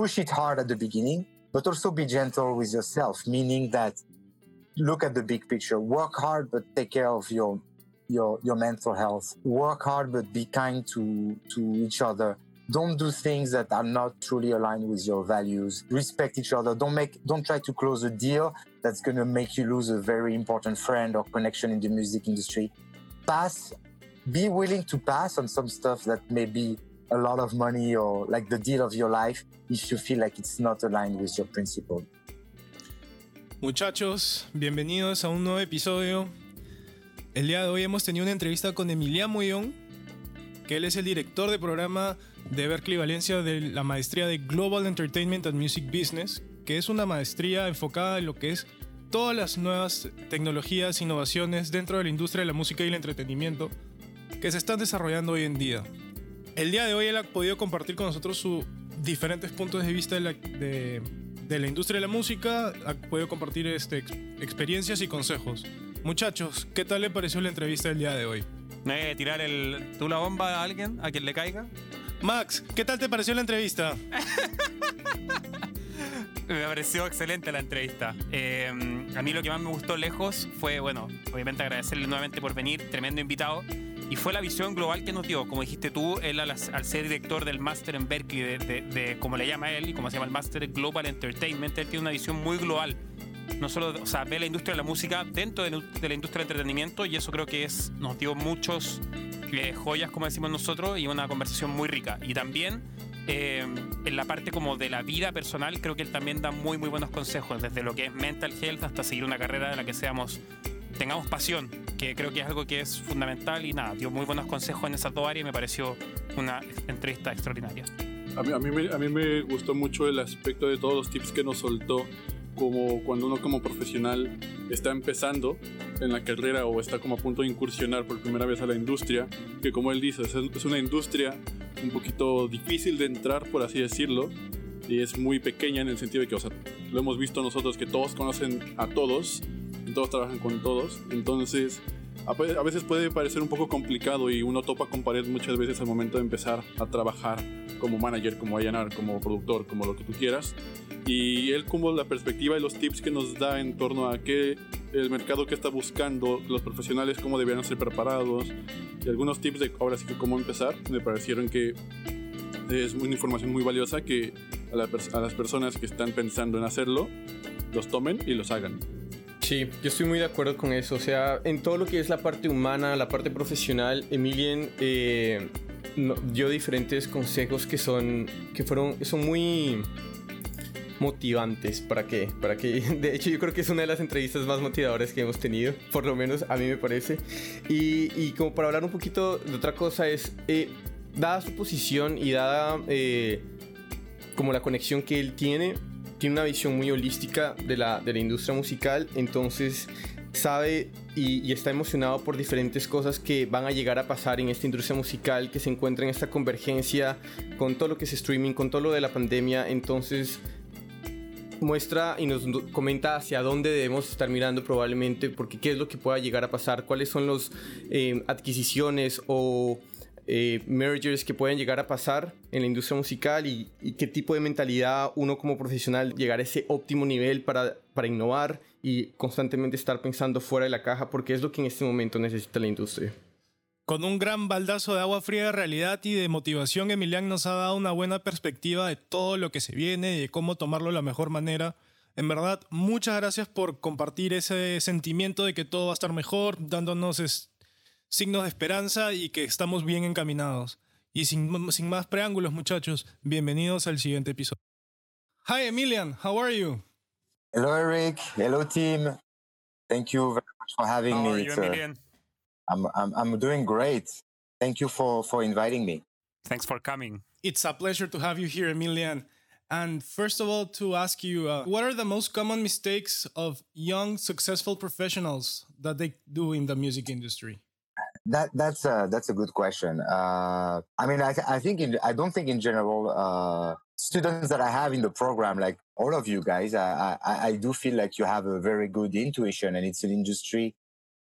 push it hard at the beginning, but also be gentle with yourself, meaning that look at the big picture, work hard, but take care of your your your mental health. Work hard, but be kind to to each other. Don't do things that are not truly aligned with your values. Respect each other. Don't make don't try to close a deal that's gonna make you lose a very important friend or connection in the music industry. Pass. Be willing to pass on some stuff that may be a lot of money or like the deal of your life if you feel like it's not aligned with your principle. Muchachos, bienvenidos a un nuevo episodio. El día de hoy hemos tenido una entrevista con Emiliano Moyón, que él es el director de programa de Berkeley Valencia de la maestría de Global Entertainment and Music Business, que es una maestría enfocada en lo que es todas las nuevas tecnologías, innovaciones dentro de la industria de la música y el entretenimiento que se están desarrollando hoy en día. El día de hoy él ha podido compartir con nosotros sus diferentes puntos de vista de la, de, de la industria de la música, ha podido compartir este, ex- experiencias y consejos. Muchachos, ¿qué tal le pareció la entrevista del día de hoy? ¿No hay que tirar el, tú la bomba a alguien, a quien le caiga? Max, ¿qué tal te pareció la entrevista? Me pareció excelente la entrevista. Eh, a mí lo que más me gustó lejos fue, bueno, obviamente agradecerle nuevamente por venir, tremendo invitado. Y fue la visión global que nos dio. Como dijiste tú, él al, al ser director del máster en Berkeley, de, de- de- como le llama él y como se llama el máster Global Entertainment, él tiene una visión muy global. No solo, o sea, ve la industria de la música dentro de, de la industria del entretenimiento y eso creo que es, nos dio muchos eh, joyas, como decimos nosotros, y una conversación muy rica. Y también eh, en la parte como de la vida personal, creo que él también da muy, muy buenos consejos, desde lo que es mental health hasta seguir una carrera en la que seamos, tengamos pasión, que creo que es algo que es fundamental y nada, dio muy buenos consejos en esas dos áreas y me pareció una entrevista extraordinaria. A mí, a, mí me, me gustó mucho el aspecto de todos los tips que nos soltó, como cuando uno como profesional está empezando en la carrera o está como a punto de incursionar por primera vez a la industria, que como él dice, es, una industria un poquito difícil de entrar, por así decirlo, y es muy pequeña en el sentido de que, o sea, lo hemos visto nosotros que todos conocen a todos, todos trabajan con todos, entonces a veces puede parecer un poco complicado y uno topa con pared muchas veces al momento de empezar a trabajar como manager, como A&R, como productor, como lo que tú quieras. Y él como la perspectiva y los tips que nos da en torno a qué el mercado que está buscando, los profesionales cómo deberían ser preparados y algunos tips de ahora sí que cómo empezar, me parecieron que es una información muy valiosa que a, la a las personas que están pensando en hacerlo, los tomen y los hagan. Sí, yo estoy muy de acuerdo con eso. O sea, en todo lo que es la parte humana, la parte profesional, Emilien eh, dio diferentes consejos que son, que fueron, son muy motivantes. ¿Para qué? Para que, de hecho, yo creo que es una de las entrevistas más motivadoras que hemos tenido, por lo menos a mí me parece. Y, y como para hablar un poquito de otra cosa es, eh, dada su posición y dada eh, como la conexión que él tiene, tiene una visión muy holística de la, de la industria musical, entonces sabe y, está emocionado por diferentes cosas que van a llegar a pasar en esta industria musical, que se encuentra en esta convergencia con todo lo que es streaming, con todo lo de la pandemia, entonces muestra y nos comenta hacia dónde debemos estar mirando probablemente, porque qué es lo que pueda llegar a pasar, cuáles son las adquisiciones o eh, mergers que pueden llegar a pasar en la industria musical y, qué tipo de mentalidad uno como profesional llegar a ese óptimo nivel para, para innovar y constantemente estar pensando fuera de la caja, porque es lo que en este momento necesita la industria. Con un gran baldazo de agua fría de realidad y de motivación, Emilian nos ha dado una buena perspectiva de todo lo que se viene y de cómo tomarlo de la mejor manera. En verdad, muchas gracias por compartir ese sentimiento de que todo va a estar mejor, dándonos signos de esperanza y que estamos bien encaminados. Y sin, sin más preámbulos, muchachos, bienvenidos al siguiente episodio. Hi, Emilien, how are you? Hello, Eric. Hello, team. Thank you very much for having How me. are you, It's, uh, Emilien? I'm, I'm, I'm doing great. Thank you for, for inviting me. Thanks for coming. It's a pleasure to have you here, Emilien. And first of all, to ask you, uh, what are the most common mistakes of young, successful professionals that they do in the music industry? That that's a that's a good question. Uh, I mean, I, I think in, I don't think in general uh, students that I have in the program, like all of you guys, I, I I do feel like you have a very good intuition, and it's an industry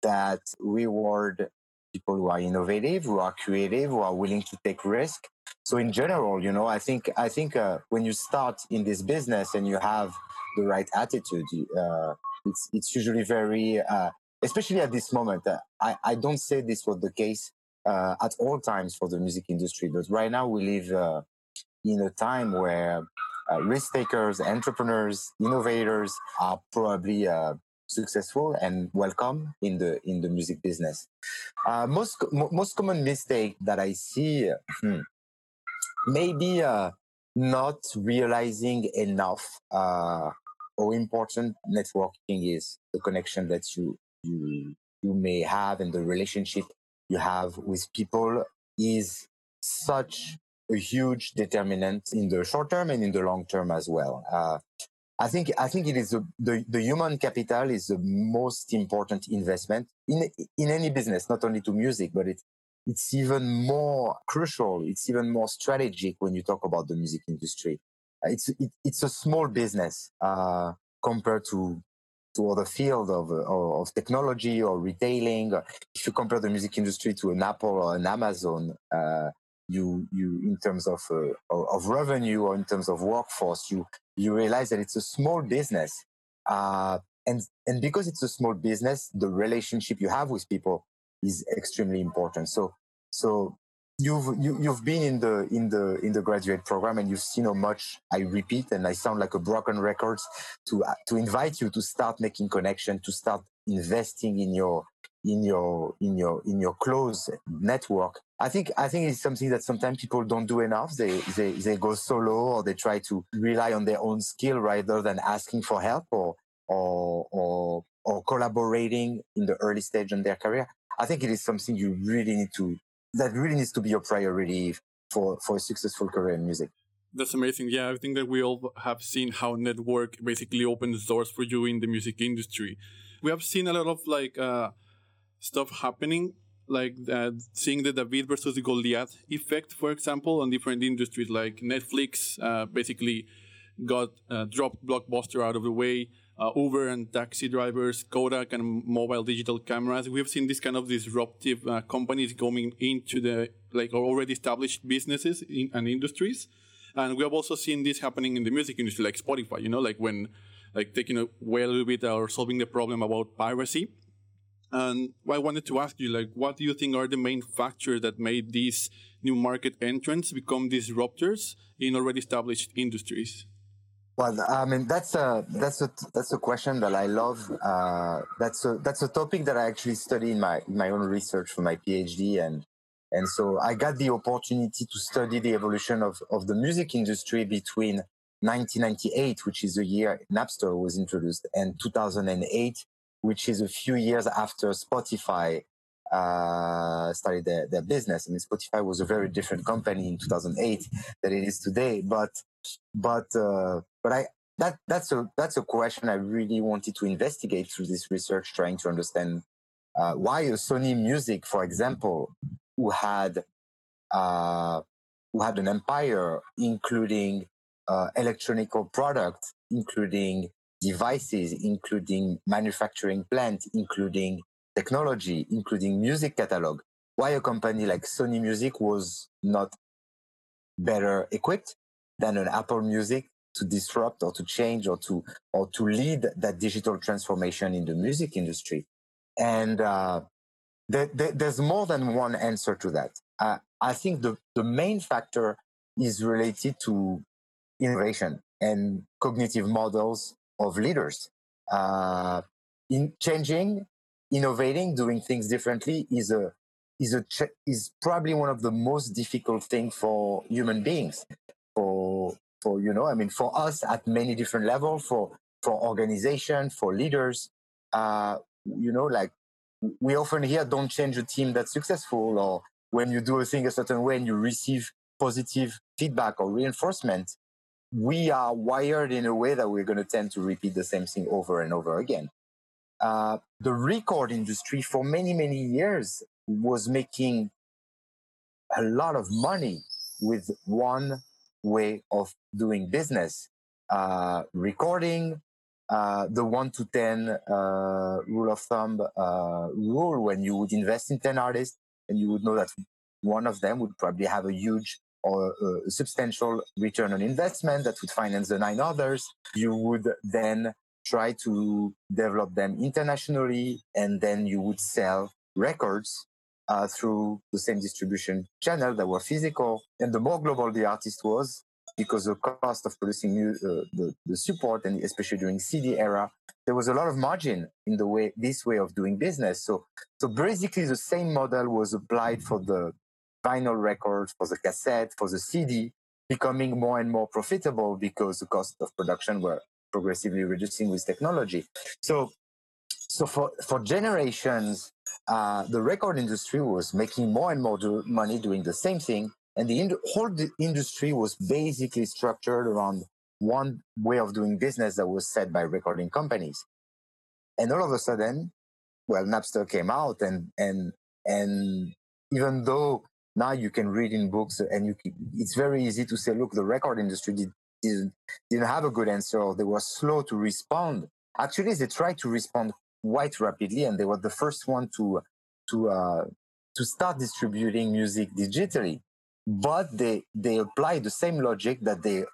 that reward people who are innovative, who are creative, who are willing to take risk. so in general, you know, I think I think uh, when you start in this business and you have the right attitude, uh, it's it's usually very, uh, especially at this moment. Uh, I I don't say this was the case uh, at all times for the music industry, but right now we live uh, in a time where risk takers, entrepreneurs, innovators are probably successful and welcome in the in the music business. Uh, most most common mistake that I see, hmm, maybe uh, not realizing enough uh, how important networking is, the connection that you you you may have and the relationship you have with people is such a huge determinant in the short term and in the long term as well. Uh, I think I think it is a, the the human capital is the most important investment in in any business, not only to music, but it's it's even more crucial. It's even more strategic when you talk about the music industry. It's it, it's a small business uh, compared to to other field of, of technology or retailing. If you compare the music industry to an Apple or an Amazon, uh, you you in terms of uh, of revenue or in terms of workforce, you you realize that it's a small business, uh, and and because it's a small business, the relationship you have with people is extremely important. So so you've you, have you have been in the in the in the graduate program and you've seen how much I repeat and I sound like a broken record to uh, to invite you to start making connection, to start investing in your in your in your in your close network. I think i think it's something that sometimes people don't do enough. They they, they go solo or they try to rely on their own skill rather than asking for help or or or, or collaborating in the early stage in their career. I think it is something you really need to that really needs to be your priority for for a successful career in music that's amazing. Yeah, I think that we all have seen how network basically opens doors for you in the music industry. We have seen a lot of like uh, stuff happening, like uh, seeing the David versus the Goliath effect, for example, on different industries like Netflix uh, basically got uh, dropped Blockbuster out of the way. Uh, Uber and taxi drivers, Kodak and mobile digital cameras. We have seen this kind of disruptive uh, companies going into the like already established businesses in, and industries. And we have also seen this happening in the music industry, like Spotify, you know, like when, like taking away a little bit or solving the problem about piracy. And I wanted to ask you, like, what do you think are the main factors that made these new market entrants become disruptors in already established industries? Well, I mean that's a that's a that's a question that I love. Uh, that's a that's a topic that I actually study in my in my own research for my PhD, and and so I got the opportunity to study the evolution of of the music industry between 1998, which is the year Napster was introduced, and 2008, which is a few years after Spotify uh, started their, their business. I mean, Spotify was a very different company in 2008 than it is today. But but uh, but I that that's a that's a question I really wanted to investigate through this research, trying to understand uh, why a Sony Music, for example, who had uh, who had an empire, including uh, products, including devices, including manufacturing plant, including technology, including music catalog. Why a company like Sony Music was not better equipped than an Apple Music to disrupt or to change or to or to lead that digital transformation in the music industry. And uh, there, there, there's more than one answer to that. Uh, I think the, the main factor is related to innovation and cognitive models of leaders. Uh, in changing, innovating, doing things differently is a is a is probably one of the most difficult things for human beings. For for you know, I mean, for us at many different levels, for for organization, for leaders, uh, you know, like we often hear, "Don't change a team that's successful," or when you do a thing a certain way and you receive positive feedback or reinforcement, we are wired in a way that we're going to tend to repeat the same thing over and over again. Uh, the record industry for many, many years was making a lot of money with one way of doing business. Uh, recording, uh, the one to 10 uh, rule of thumb uh, rule when you would invest in 10 artists and you would know that one of them would probably have a huge or a substantial return on investment that would finance the nine others. You would then try to develop them internationally, and then you would sell records uh, through the same distribution channel that were physical. And the more global the artist was, because the cost of producing new, uh, the, the support, and especially during CD era, there was a lot of margin in the way this way of doing business. So, so basically, the same model was applied for the vinyl record, for the cassette, for the CD, becoming more and more profitable because the cost of production were progressively reducing with technology. So, so for for generations, uh, the record industry was making more and more do- money doing the same thing, and the ind- whole industry was basically structured around one way of doing business that was set by recording companies. And all of a sudden, well, Napster came out, and and and even though now you can read in books, and you it's very easy to say, look, the record industry did, didn't didn't have a good answer, or they were slow to respond. Actually, they tried to respond quite rapidly, and they were the first one to to uh, to start distributing music digitally. But they they applied the same logic that they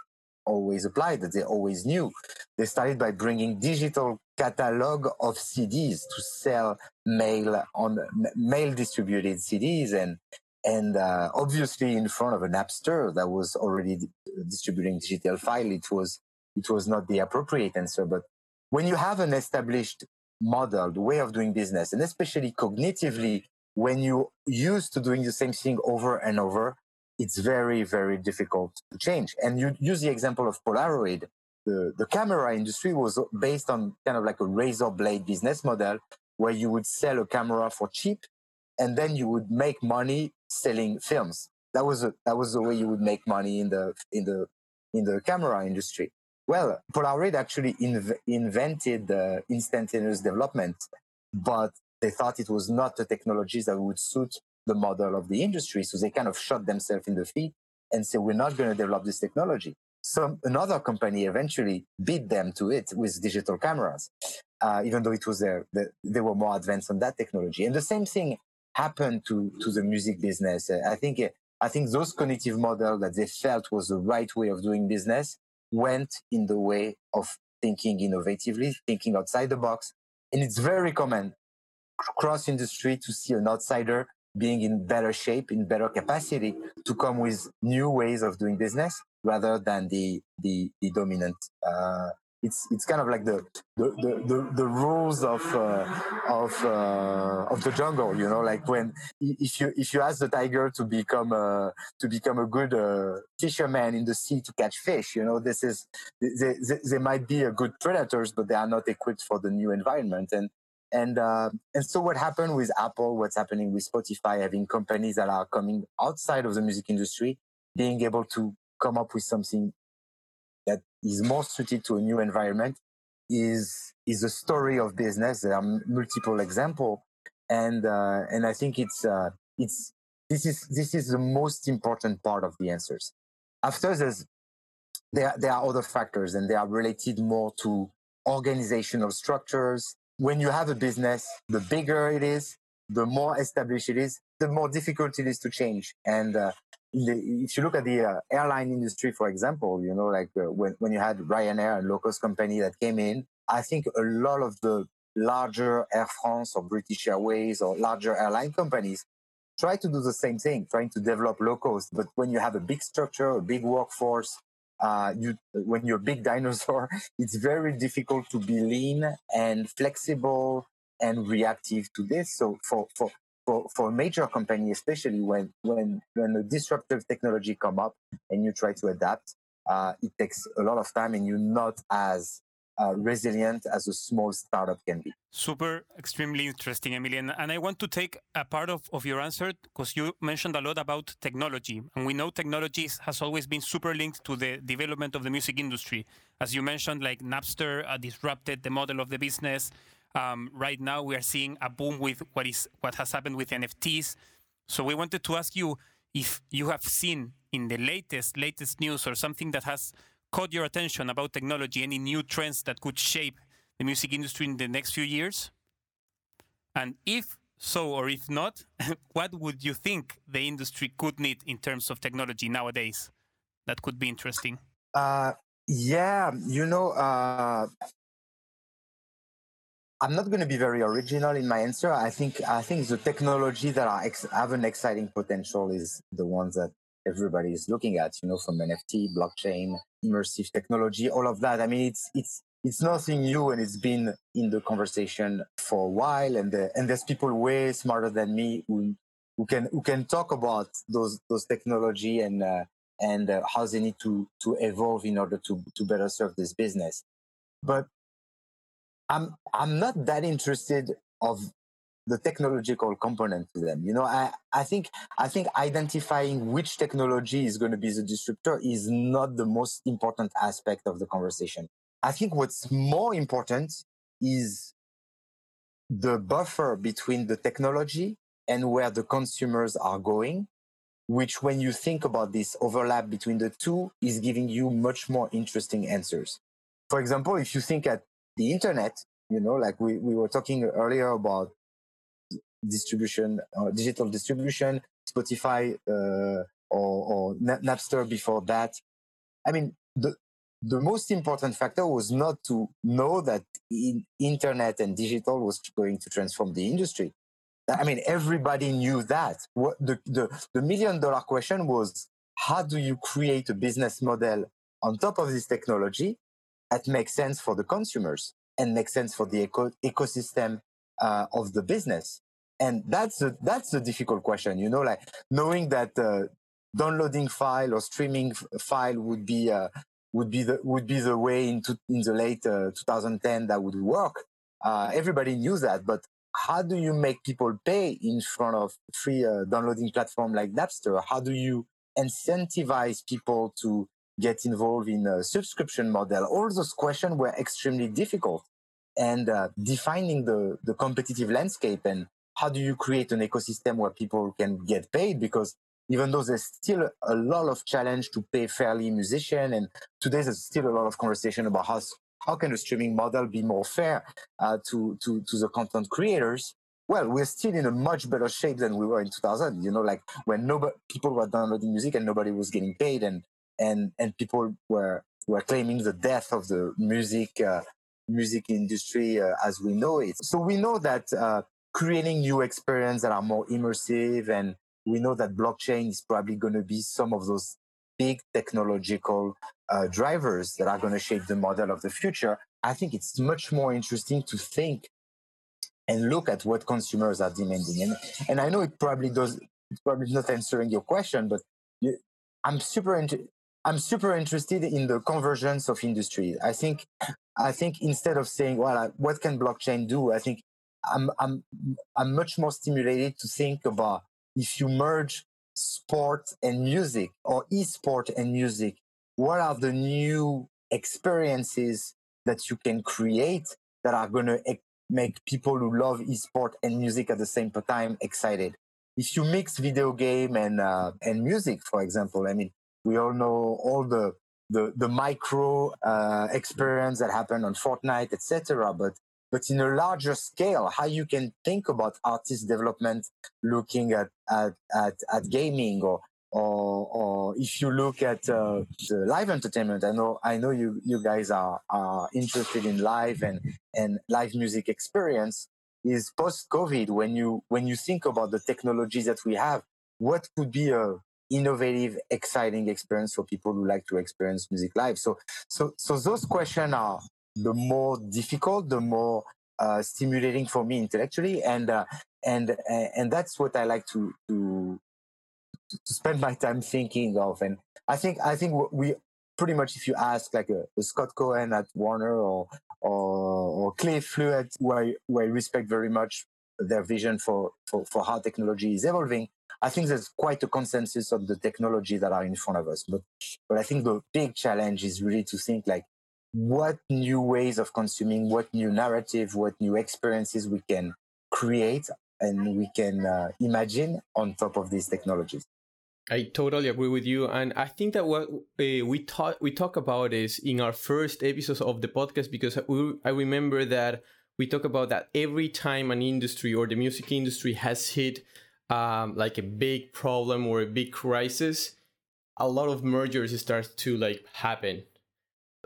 always applied, that they always knew. They started by bringing digital catalog of CDs to sell mail on mail distributed CDs, and and uh, obviously in front of an Napster that was already distributing digital file, it was it was not the appropriate answer. But when you have an established model, the way of doing business, and especially cognitively, when you used to doing the same thing over and over, it's very, very difficult to change. And you use the example of Polaroid. The, the camera industry was based on kind of like a razor blade business model where you would sell a camera for cheap and then you would make money selling films. That was a, that was the way you would make money in the in the in the camera industry. Well, Polaroid actually inv- invented the instantaneous development, but they thought it was not the technologies that would suit the model of the industry. So they kind of shot themselves in the feet and said, we're not going to develop this technology. So another company eventually beat them to it with digital cameras, uh, even though it was their, the, they were more advanced on that technology. And the same thing happened to, to the music business. I think, I think those cognitive models that they felt was the right way of doing business went in the way of thinking innovatively, thinking outside the box. And it's very common cross industry to see an outsider being in better shape, in better capacity to come with new ways of doing business rather than the the, the dominant uh, it's it's kind of like the the the, the, the rules of uh, of uh, of the jungle you know like when if you if you ask the tiger to become a to become a good uh, fisherman in the sea to catch fish you know this is they, they, they might be a good predators but they are not equipped for the new environment. And and uh, and so what happened with apple what's happening with spotify having companies that are coming outside of the music industry being able to come up with something is more suited to a new environment is is a story of business. There are multiple examples, and uh, and I think it's uh, it's this is this is the most important part of the answers. After there's there there are other factors, and they are related more to organizational structures. When you have a business, the bigger it is, the more established it is, the more difficult it is to change. And uh, if you look at the uh, airline industry, for example, you know, like uh, when, when you had Ryanair and low cost company that came in, I think a lot of the larger Air France or British Airways or larger airline companies try to do the same thing, trying to develop low cost. But when you have a big structure, a big workforce, uh, you when you're a big dinosaur, it's very difficult to be lean and flexible and reactive to this. So for for for, for a major company, especially when when when a disruptive technology come up and you try to adapt, uh, it takes a lot of time and you're not as uh, resilient as a small startup can be. Super, extremely interesting, Emilien. And I want to take a part of, of your answer because you mentioned a lot about technology. And we know technology has always been super linked to the development of the music industry. As you mentioned, like Napster uh, disrupted the model of the business. Um, right now, we are seeing a boom with what is what has happened with NFTs. So we wanted to ask you if you have seen in the latest latest news or something that has caught your attention about technology, any new trends that could shape the music industry in the next few years, and if So, or if not, what would you think the industry could need in terms of technology nowadays? That could be interesting. Uh, yeah, you know, uh, I'm not going to be very original in my answer. I think I think the technology that are ex- have an exciting potential is the ones that everybody is looking at. You know, from NFT, blockchain, immersive technology, all of that. I mean, it's it's it's nothing new, and it's been in the conversation for a while. And the, and there's people way smarter than me who who can who can talk about those those technology and uh, and uh, how they need to to evolve in order to to better serve this business. But I'm I'm not that interested of the technological component to them. You know, I, I think I think identifying which technology is going to be the disruptor is not the most important aspect of the conversation. I think what's more important is the buffer between the technology and where the consumers are going, which when you think about this overlap between the two is giving you much more interesting answers. For example, if you think at the internet, you know, like we, we were talking earlier about distribution, or digital distribution, Spotify uh, or, or Napster before that. I mean, the, the most important factor was not to know that in internet and digital was going to transform the industry. I mean, everybody knew that. What the, the, the million dollar question was, how do you create a business model on top of this technology that makes sense for the consumers? and makes sense for the eco- ecosystem uh, of the business. And that's a, that's a difficult question, you know, like knowing that uh, downloading file or streaming file would be uh, would be the would be the way into in the late uh, 2010 that would work. Uh, everybody knew that, but how do you make people pay in front of free uh, downloading platform like Napster? How do you incentivize people to get involved in a subscription model? All those questions were extremely difficult. And uh, defining the, the competitive landscape and how do you create an ecosystem where people can get paid? Because even though there's still a lot of challenge to pay fairly musician, and today there's still a lot of conversation about how how can the streaming model be more fair uh, to to to the content creators well, we're still in a much better shape than we were in 2000. You know, like when nobody, people were downloading music and nobody was getting paid, and and and people were were claiming the death of the music uh, music industry uh, as we know it. So we know that uh, creating new experiences that are more immersive, and we know that blockchain is probably going to be some of those big technological uh, drivers that are going to shape the model of the future. I think it's much more interesting to think and look at what consumers are demanding. And, and I know it probably does, it's probably not answering your question, but you, I'm super interested. I'm super interested in the convergence of industry. I think, I think instead of saying, well, what can blockchain do? I think I'm, I'm, I'm much more stimulated to think about if you merge sport and music or e-sport and music, what are the new experiences that you can create that are going to make people who love e-sport and music at the same time excited? If you mix video game and, uh, and music, for example, I mean, we all know all the the, the micro uh, experience that happened on Fortnite, etc. But but in a larger scale, how you can think about artist development looking at at, at, at gaming or or, or if you look at uh, the live entertainment, I know I know you you guys are are interested in live and and live music experience. Is post COVID when you when you think about the technologies that we have, what could be a innovative, exciting experience for people who like to experience music live. So, so, so those questions are the more difficult, the more uh, stimulating for me intellectually, and uh, and and that's what I like to to to spend my time thinking of. And I think I think we pretty much, if you ask like a, a Scott Cohen at Warner or or, or Fluett, who I, who I respect very much their vision for, for, for how technology is evolving, I think there's quite a consensus of the technology that are in front of us. But but I think the big challenge is really to think like what new ways of consuming, what new narrative, what new experiences we can create and we can uh, imagine on top of these technologies. I totally agree with you, and I think that what uh, we talk we talk about is in our first episodes of the podcast because we, I remember that we talk about that every time an industry or the music industry has hit um, like a big problem or a big crisis, a lot of mergers start to like happen,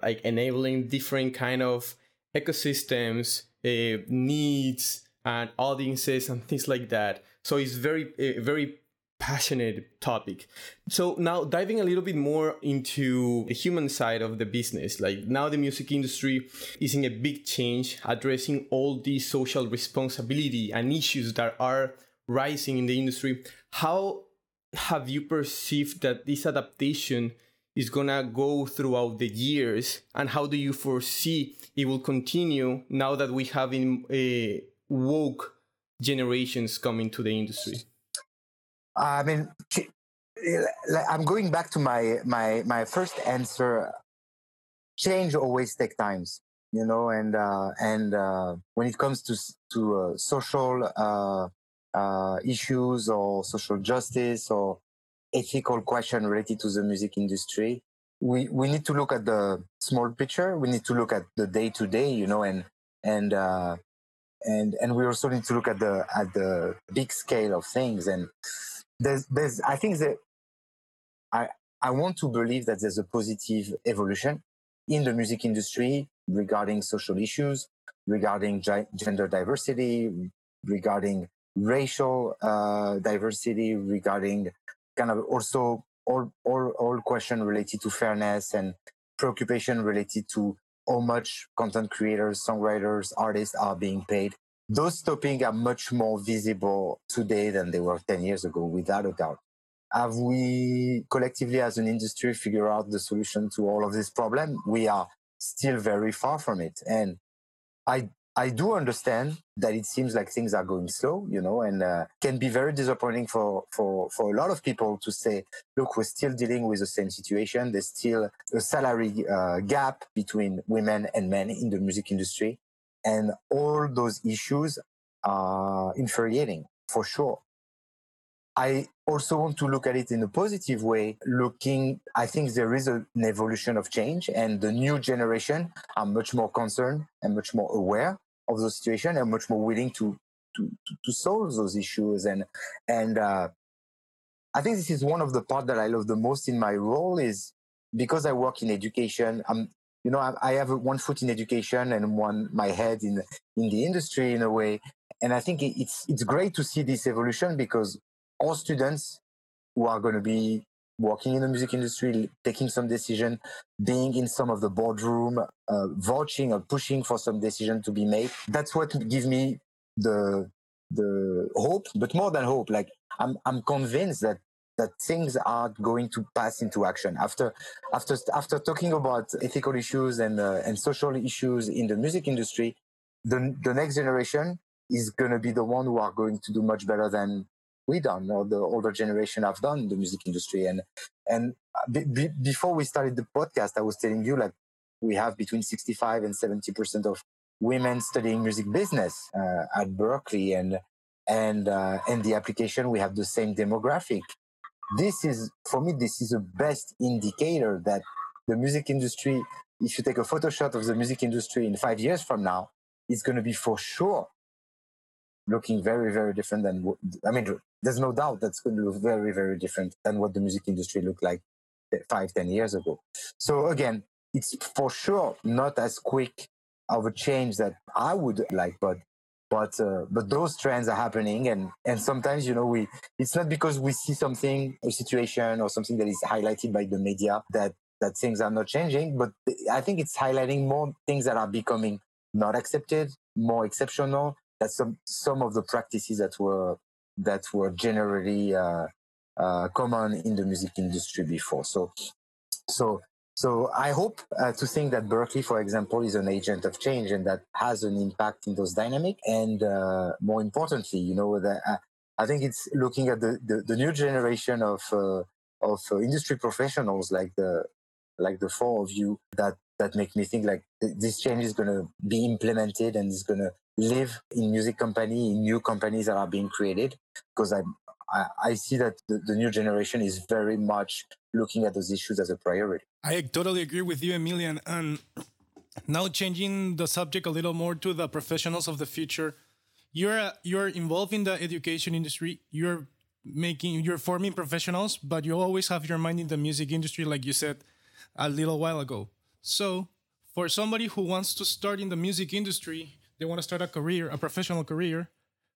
like enabling different kind of ecosystems, uh, needs, and audiences and things like that. So it's very, very passionate topic. So now diving a little bit more into the human side of the business, like now the music industry is in a big change, addressing all these social responsibility and issues that are rising in the industry. How have you perceived that this adaptation is gonna go throughout the years, and how do you foresee it will continue now that we have in a woke generations coming to the industry? I mean, I'm going back to my my my first answer. Change always take times, you know, and uh, and uh, when it comes to to uh, social uh, issues or social justice or ethical question related to the music industry, we we need to look at the small picture. We need to look at the day to day, you know, and and uh, and and we also need to look at the at the big scale of things and there's there's I think that I I want to believe that there's a positive evolution in the music industry regarding social issues, regarding gender diversity, regarding racial uh, diversity, regarding kind of also all all all question related to fairness and preoccupation related to how much content creators, songwriters, artists are being paid those topics are much more visible today than they were 10 years ago, without a doubt. Have we collectively as an industry figured out the solution to all of this problem? We are still very far from it. And I, I do understand that it seems like things are going slow, you know, and uh, can be very disappointing for, for, for a lot of people to say, look, we're still dealing with the same situation. There's still a salary uh, gap between women and men in the music industry. And all those issues are infuriating for sure. I also want to look at it in a positive way, looking, I think there is an evolution of change and the new generation are much more concerned and much more aware of the situation and much more willing to, to, to solve those issues. And, and, uh, I think this is one of the part that I love the most in my role is because I work in education. I'm you know, I, I have one foot in education and one my head in in the industry in a way. And I think it's it's great to see this evolution because all students who are going to be working in the music industry, taking some decision, being in some of the boardroom, uh, vouching or pushing for some decision to be made. That's what gives me the the hope, but more than hope, like I'm I'm convinced that that things are going to pass into action after after after talking about ethical issues and uh, and social issues in the music industry the the next generation is going to be the one who are going to do much better than we done or the older generation have done the music industry. And and be, before we started the podcast i was telling you like we have between 65 and 70 percent of women studying music business uh, at berklee. And and uh, and the application we have the same demographic. This is for me this is the best indicator that the music industry if you take a photo shot of the music industry in five years from now it's going to be for sure looking very very different than what, i mean there's no doubt that's going to look very very different than what the music industry looked like five ten years ago. So again it's for sure not as quick of a change that i would like but but uh, but those trends are happening and and sometimes you know we it's not because we see something a situation or something that is highlighted by the media that that things are not changing but i think it's highlighting more things that are becoming not accepted more exceptional that some some of the practices that were that were generally uh, uh, common in the music industry before so so so I hope uh, to think that Berklee, for example, is an agent of change and that has an impact in those dynamic. And uh, more importantly, you know, uh, I think it's looking at the, the, the new generation of uh, of industry professionals like the like the four of you that that make me think like th- this change is going to be implemented and is going to live in music company in new companies that are being created because I, I I see that the, the new generation is very much looking at those issues as a priority. I totally agree with you, Emilien. And now changing the subject a little more to the professionals of the future. You're you're involved in the education industry. You're making you're forming professionals, but you always have your mind in the music industry, like you said a little while ago. So, for somebody who wants to start in the music industry, they want to start a career, a professional career,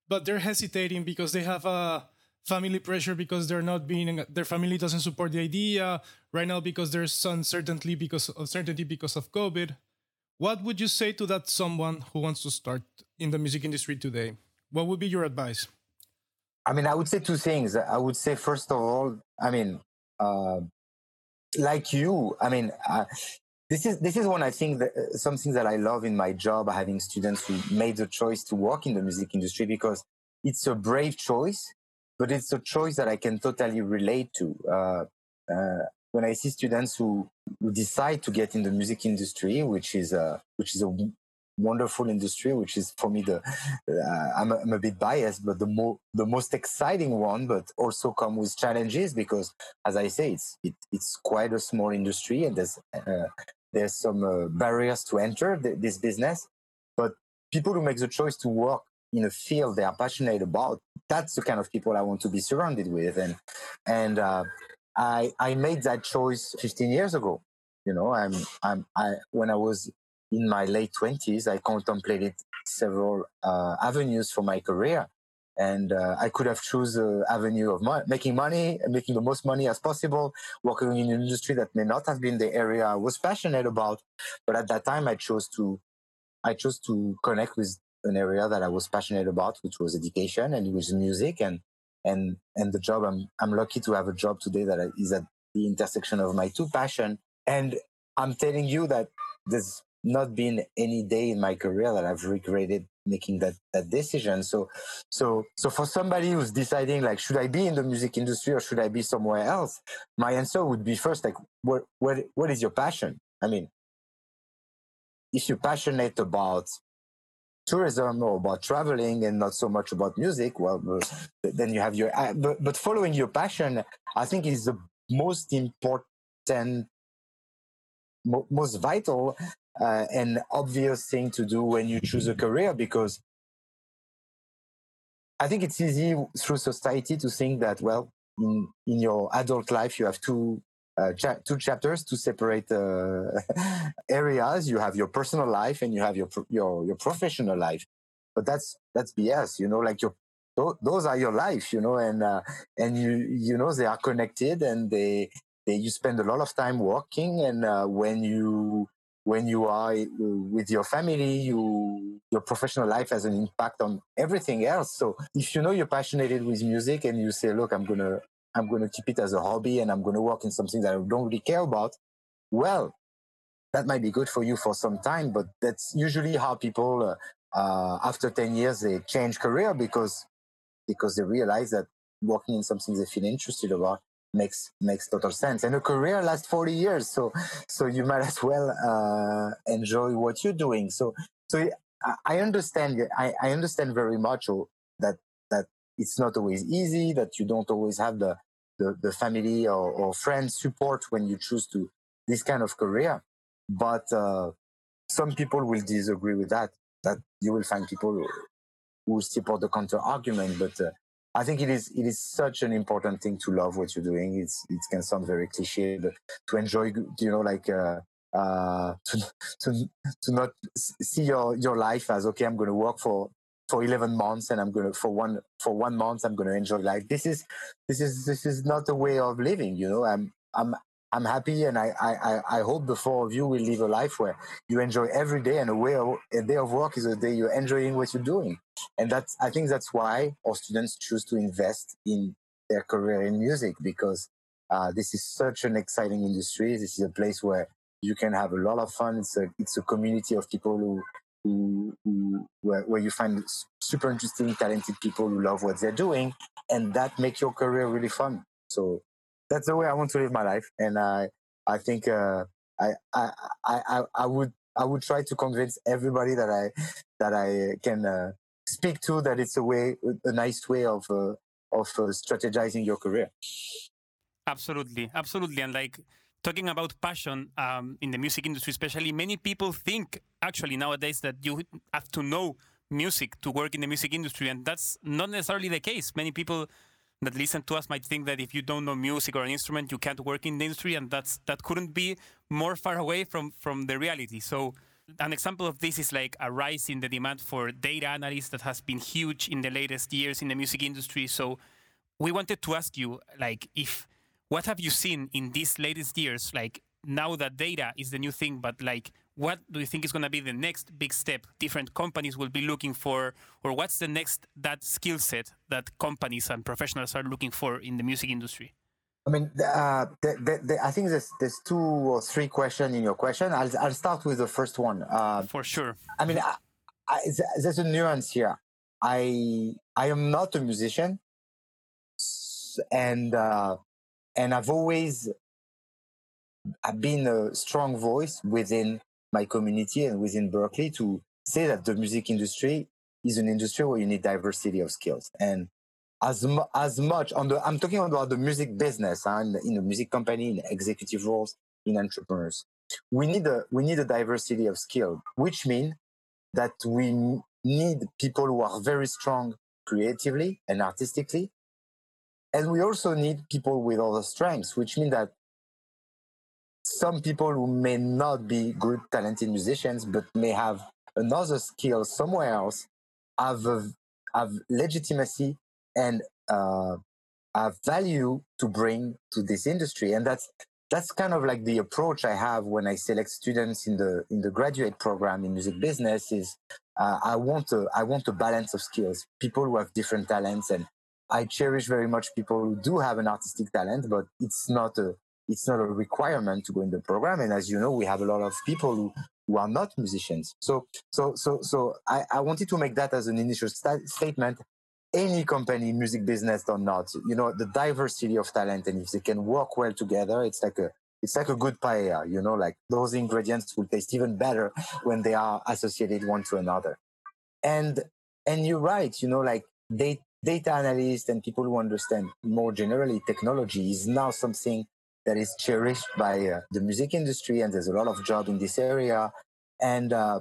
but they're hesitating because they have a family pressure because they're not being their family doesn't support the idea right now because there's uncertainty because uncertainty because of covid. What would you say to that someone who wants to start in the music industry today? What would be your advice? I mean i would say two things. I would say first of all i mean uh, like you i mean uh, this is this is one I think that uh, something that I love in my job, having students who made the choice to work in the music industry because it's a brave choice but it's a choice that I can totally relate to. Uh, uh, when I see students who, who, decide to get in the music industry, which is a which is a wonderful industry, which is for me the uh, I'm, a, I'm, a bit biased, but the more the most exciting one, but also come with challenges because, as I say, it's it, it's quite a small industry and there's uh, there's some uh, barriers to enter the, this business. But people who make the choice to work in a field they are passionate about, that's the kind of people I want to be surrounded with. And and uh, I I made that choice 15 years ago. You know, I'm I'm I when I was in my late 20s, I contemplated several uh, avenues for my career. And uh, I could have choose an avenue of mo- making money making the most money as possible, working in an industry that may not have been the area I was passionate about. But at that time, I chose to I chose to connect with an area that I was passionate about, which was education and it was music and and and the job. I'm I'm lucky to have a job today that is at the intersection of my two passion. And I'm telling you that there's not been any day in my career that I've regretted making that that decision. So so so for somebody who's deciding like should I be in the music industry or should I be somewhere else, my answer would be first like what what what is your passion? I mean, if you're passionate about tourism or about traveling and not so much about music, well, then you have your. Uh, but, but following your passion, I think is the most important, most vital, uh, and obvious thing to do when you choose a career because I think it's easy through society to think that, well, in, in your adult life, you have two uh, cha- two chapters to separate uh, areas. You have your personal life and you have your your your professional life. But that's that's BS. You know, like your those are your life. You know, and uh, and you you know they are connected and they they you spend a lot of time working and uh, when you when you are uh, with your family you your professional life has an impact on everything else. So if you know you're passionate with music and you say look i'm gonna I'm going to keep it as a hobby and I'm going to work in something that I don't really care about, well, that might be good for you for some time, but that's usually how people, uh, uh, after 10 years, they change career because, because they realize that working in something they feel interested about makes makes total sense and a career lasts 40 years so so you might as well uh, enjoy what you're doing so so i understand i, I understand very much that that it's not always easy that you don't always have the the, the family or, or friends support when you choose to this kind of career. But uh, some people will disagree with that. That you will find people who support the counter argument. But uh, I think it is it is such an important thing to love what you're doing. It's it can sound very cliche, but to enjoy, you know, like uh, uh, to to to not see your your life as okay. I'm going to work for for 11 months and i'm gonna for one for one month i'm gonna enjoy life this is this is this is not a way of living you know i'm i'm i'm happy and i i i hope the four of you will live a life where you enjoy every day and a way of, a day of work is a day you're enjoying what you're doing. And that's i think that's why our students choose to invest in their career in music because uh, this is such an exciting industry. This is a place where you can have a lot of fun. It's a it's a community of people who who, who where, where, you find super interesting, talented people who love what they're doing, and that make your career really fun. So that's the way I want to live my life, and I I think uh, I, I I I would I would try to convince everybody that I that I can uh, speak to that it's a way a nice way of uh, of uh, strategizing your career. Absolutely, absolutely, and like talking about passion um, in the music industry, especially, many people think actually nowadays that you have to know music to work in the music industry, and that's not necessarily the case. Many people that listen to us might think that if you don't know music or an instrument, you can't work in the industry, and that's that couldn't be more far away from from the reality. So. An example of this is like a rise in the demand for data analysts that has been huge in the latest years in the music industry. So, we wanted to ask you, like, if what have you seen in these latest years? Like, now that data is the new thing, but like, what do you think is going to be the next big step different companies will be looking for or what's the next that skill set that companies and professionals are looking for in the music industry I mean, uh, the, the, the, I think there's there's two or three questions in your question. I'll I'll start with the first one. Uh, for sure. I mean, I, I, there's a nuance here. I I am not a musician, and uh, and I've always I've been a strong voice within my community and within Berklee to say that the music industry is an industry where you need diversity of skills. And as as much on the I'm talking about the music business and in the music company in executive roles in entrepreneurs. We need a we need a diversity of skill which means that we need people who are very strong creatively and artistically. And we also need people with other strengths which means that some people who may not be good, talented musicians, but may have another skill somewhere else, have a, have legitimacy and uh, have value to bring to this industry, and that's that's kind of like the approach I have when I select students in the in the graduate program in music business. Is uh, I want a I want a balance of skills, people who have different talents, and I cherish very much people who do have an artistic talent, but it's not a it's not a requirement to go in the program. And as you know, we have a lot of people who, who are not musicians. So, so, so, so I, I wanted to make that as an initial st- statement. Any company, music business or not, you know, the diversity of talent and if they can work well together, it's like a, it's like a good paella, you know, like those ingredients will taste even better when they are associated one to another. And, and you're right, you know, like they, data analysts and people who understand more generally technology is now something that is cherished by uh, the music industry, and there's a lot of job in this area, and uh,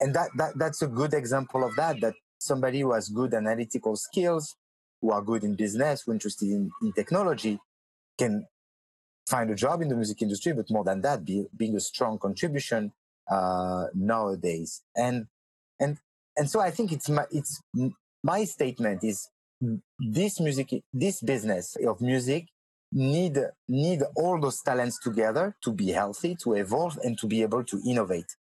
and that, that that's a good example of that. That somebody who has good analytical skills, who are good in business, who are interested in, in technology, can find a job in the music industry. But more than that, be, being a strong contribution uh, nowadays, and and and so I think it's my it's my statement is this music this business of music need need all those talents together to be healthy, to evolve, and to be able to innovate.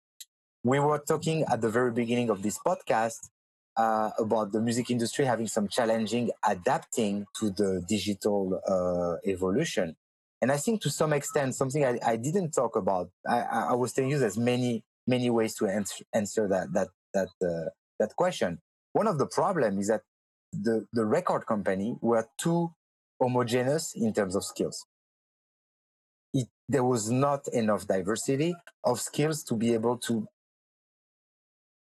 We were talking at the very beginning of this podcast uh, about the music industry having some challenging adapting to the digital uh, evolution. And I think to some extent, something I, I didn't talk about, I, I, was telling you there's many, many ways to answer, answer that, that, that, uh, that question. One of the problem is that the, the record company were too homogeneous in terms of skills. It, there was not enough diversity of skills to be able to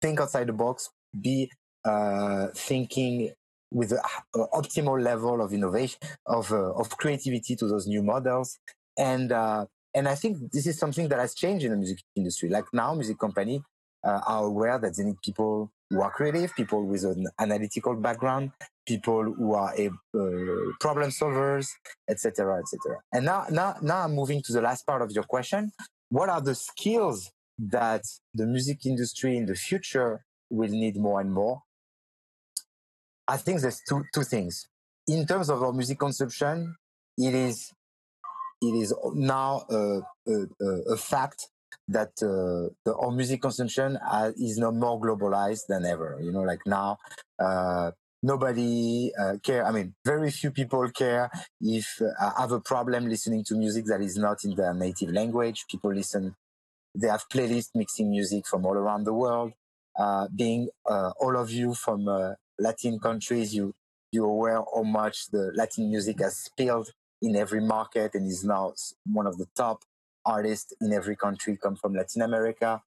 think outside the box, be uh, thinking with an optimal level of innovation, of, uh, of creativity to those new models. And, uh, and I think this is something that has changed in the music industry. Like now, music company uh, are aware that they need people who are creative, people with an analytical background, people who are a, uh, problem solvers, etc., etc. And now, now, now I'm moving to the last part of your question. What are the skills that the music industry in the future will need more and more? I think there's two two things. In terms of our music consumption, it is it is now a, a, a fact that uh, the, our music consumption uh, is now more globalized than ever. You know, like now, uh, nobody uh, care. I mean, very few people care if uh, have a problem listening to music that is not in their native language. People listen. They have playlists mixing music from all around the world. Uh, being all of you from Latin countries, you you're aware how much the Latin music has spilled in every market and is now one of the top artists in every country come from Latin America,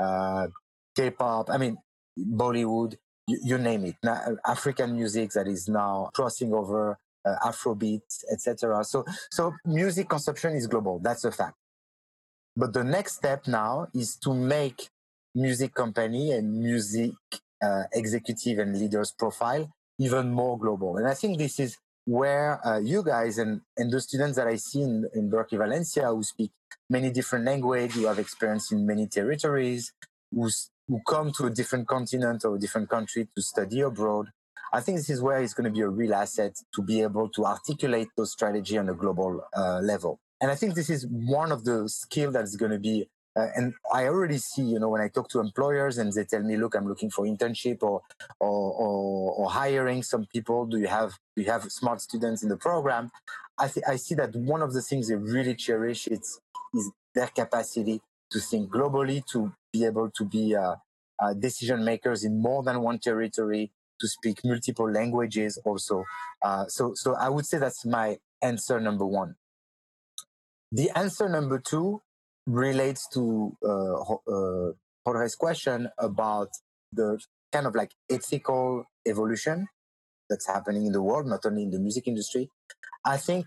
uh, K-pop. I mean, Bollywood. You, you name it. Now, African music that is now crossing over uh, Afrobeat, etc. So, so music consumption is global. That's a fact. But the next step now is to make music company and music uh, executive and leaders profile even more global. And I think this is where uh, you guys and, and the students that I see in, in Berklee Valencia who speak many different languages, who have experience in many territories, who, who come to a different continent or a different country to study abroad. I think this is where it's going to be a real asset to be able to articulate those strategy on a global uh, level. And I think this is one of the skills that's going to be uh, and I already see, you know, when I talk to employers and they tell me, "Look, I'm looking for internship or or, or, or hiring some people. Do you have do you have smart students in the program?" I th- I see that one of the things they really cherish it's is their capacity to think globally, to be able to be uh, uh, decision makers in more than one territory, to speak multiple languages also. Uh, so so I would say that's my answer number one. The answer number two relates to uh, uh, Jorge's question about the kind of like ethical evolution that's happening in the world, not only in the music industry. I think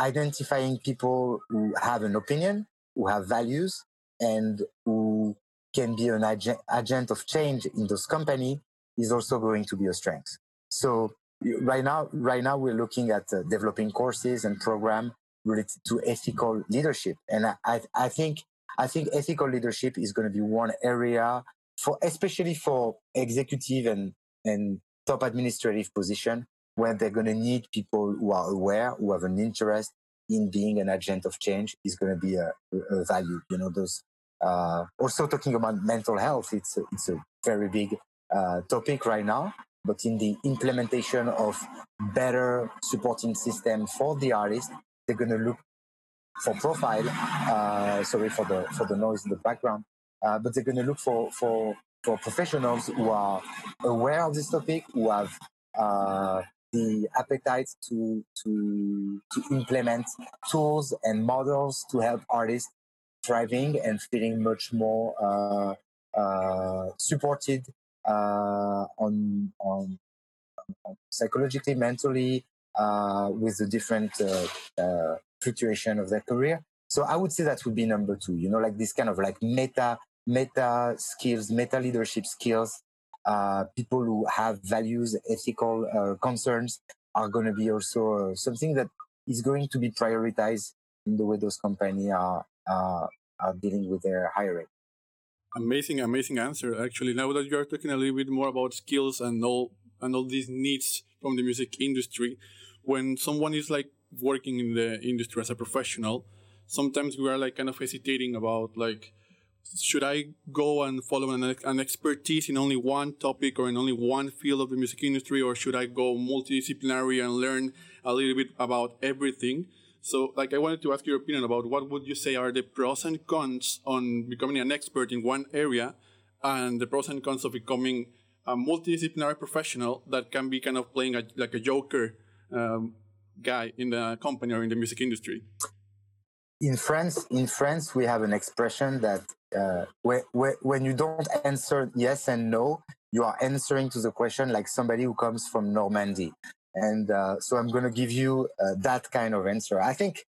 identifying people who have an opinion, who have values, and who can be an ag- agent of change in those company is also going to be a strength. So right now, right now we're looking at uh, developing courses and program related to ethical leadership. And I, I, I think I think ethical leadership is going to be one area for especially for executive and and top administrative position where they're going to need people who are aware, who have an interest in being an agent of change is going to be a, a value. You know, those uh, also talking about mental health, it's a, it's a very big uh, topic right now. But in the implementation of better supporting system for the artist, they're going to look for profile. Uh, sorry for the for the noise in the background. Uh, but they're going to look for for for professionals who are aware of this topic, who have uh, the appetite to to to implement tools and models to help artists thriving and feeling much more uh, uh, supported uh, on, on, on psychologically, mentally, uh, with the different uh, uh, fluctuation of their career. So I would say that would be number two. You know, like this kind of like meta meta skills, meta leadership skills. Uh, people who have values, ethical uh, concerns are going to be also uh, something that is going to be prioritized in the way those companies are are dealing with their hiring. Amazing, amazing answer. Actually, now that you are talking a little bit more about skills and all and all these needs from the music industry, when someone is like working in the industry as a professional, sometimes we are like kind of hesitating about like, should I go and follow an, an expertise in only one topic or in only one field of the music industry, or should I go multidisciplinary and learn a little bit about everything? So, like, I wanted to ask your opinion about what would you say are the pros and cons on becoming an expert in one area, and the pros and cons of becoming a multidisciplinary professional that can be kind of playing a, like a joker um, guy in the company or in the music industry? In France, in France, we have an expression that uh, where, when you don't answer yes and no, you are answering to the question like somebody who comes from Normandy. And uh, so I'm going to give you uh, that kind of answer. I think,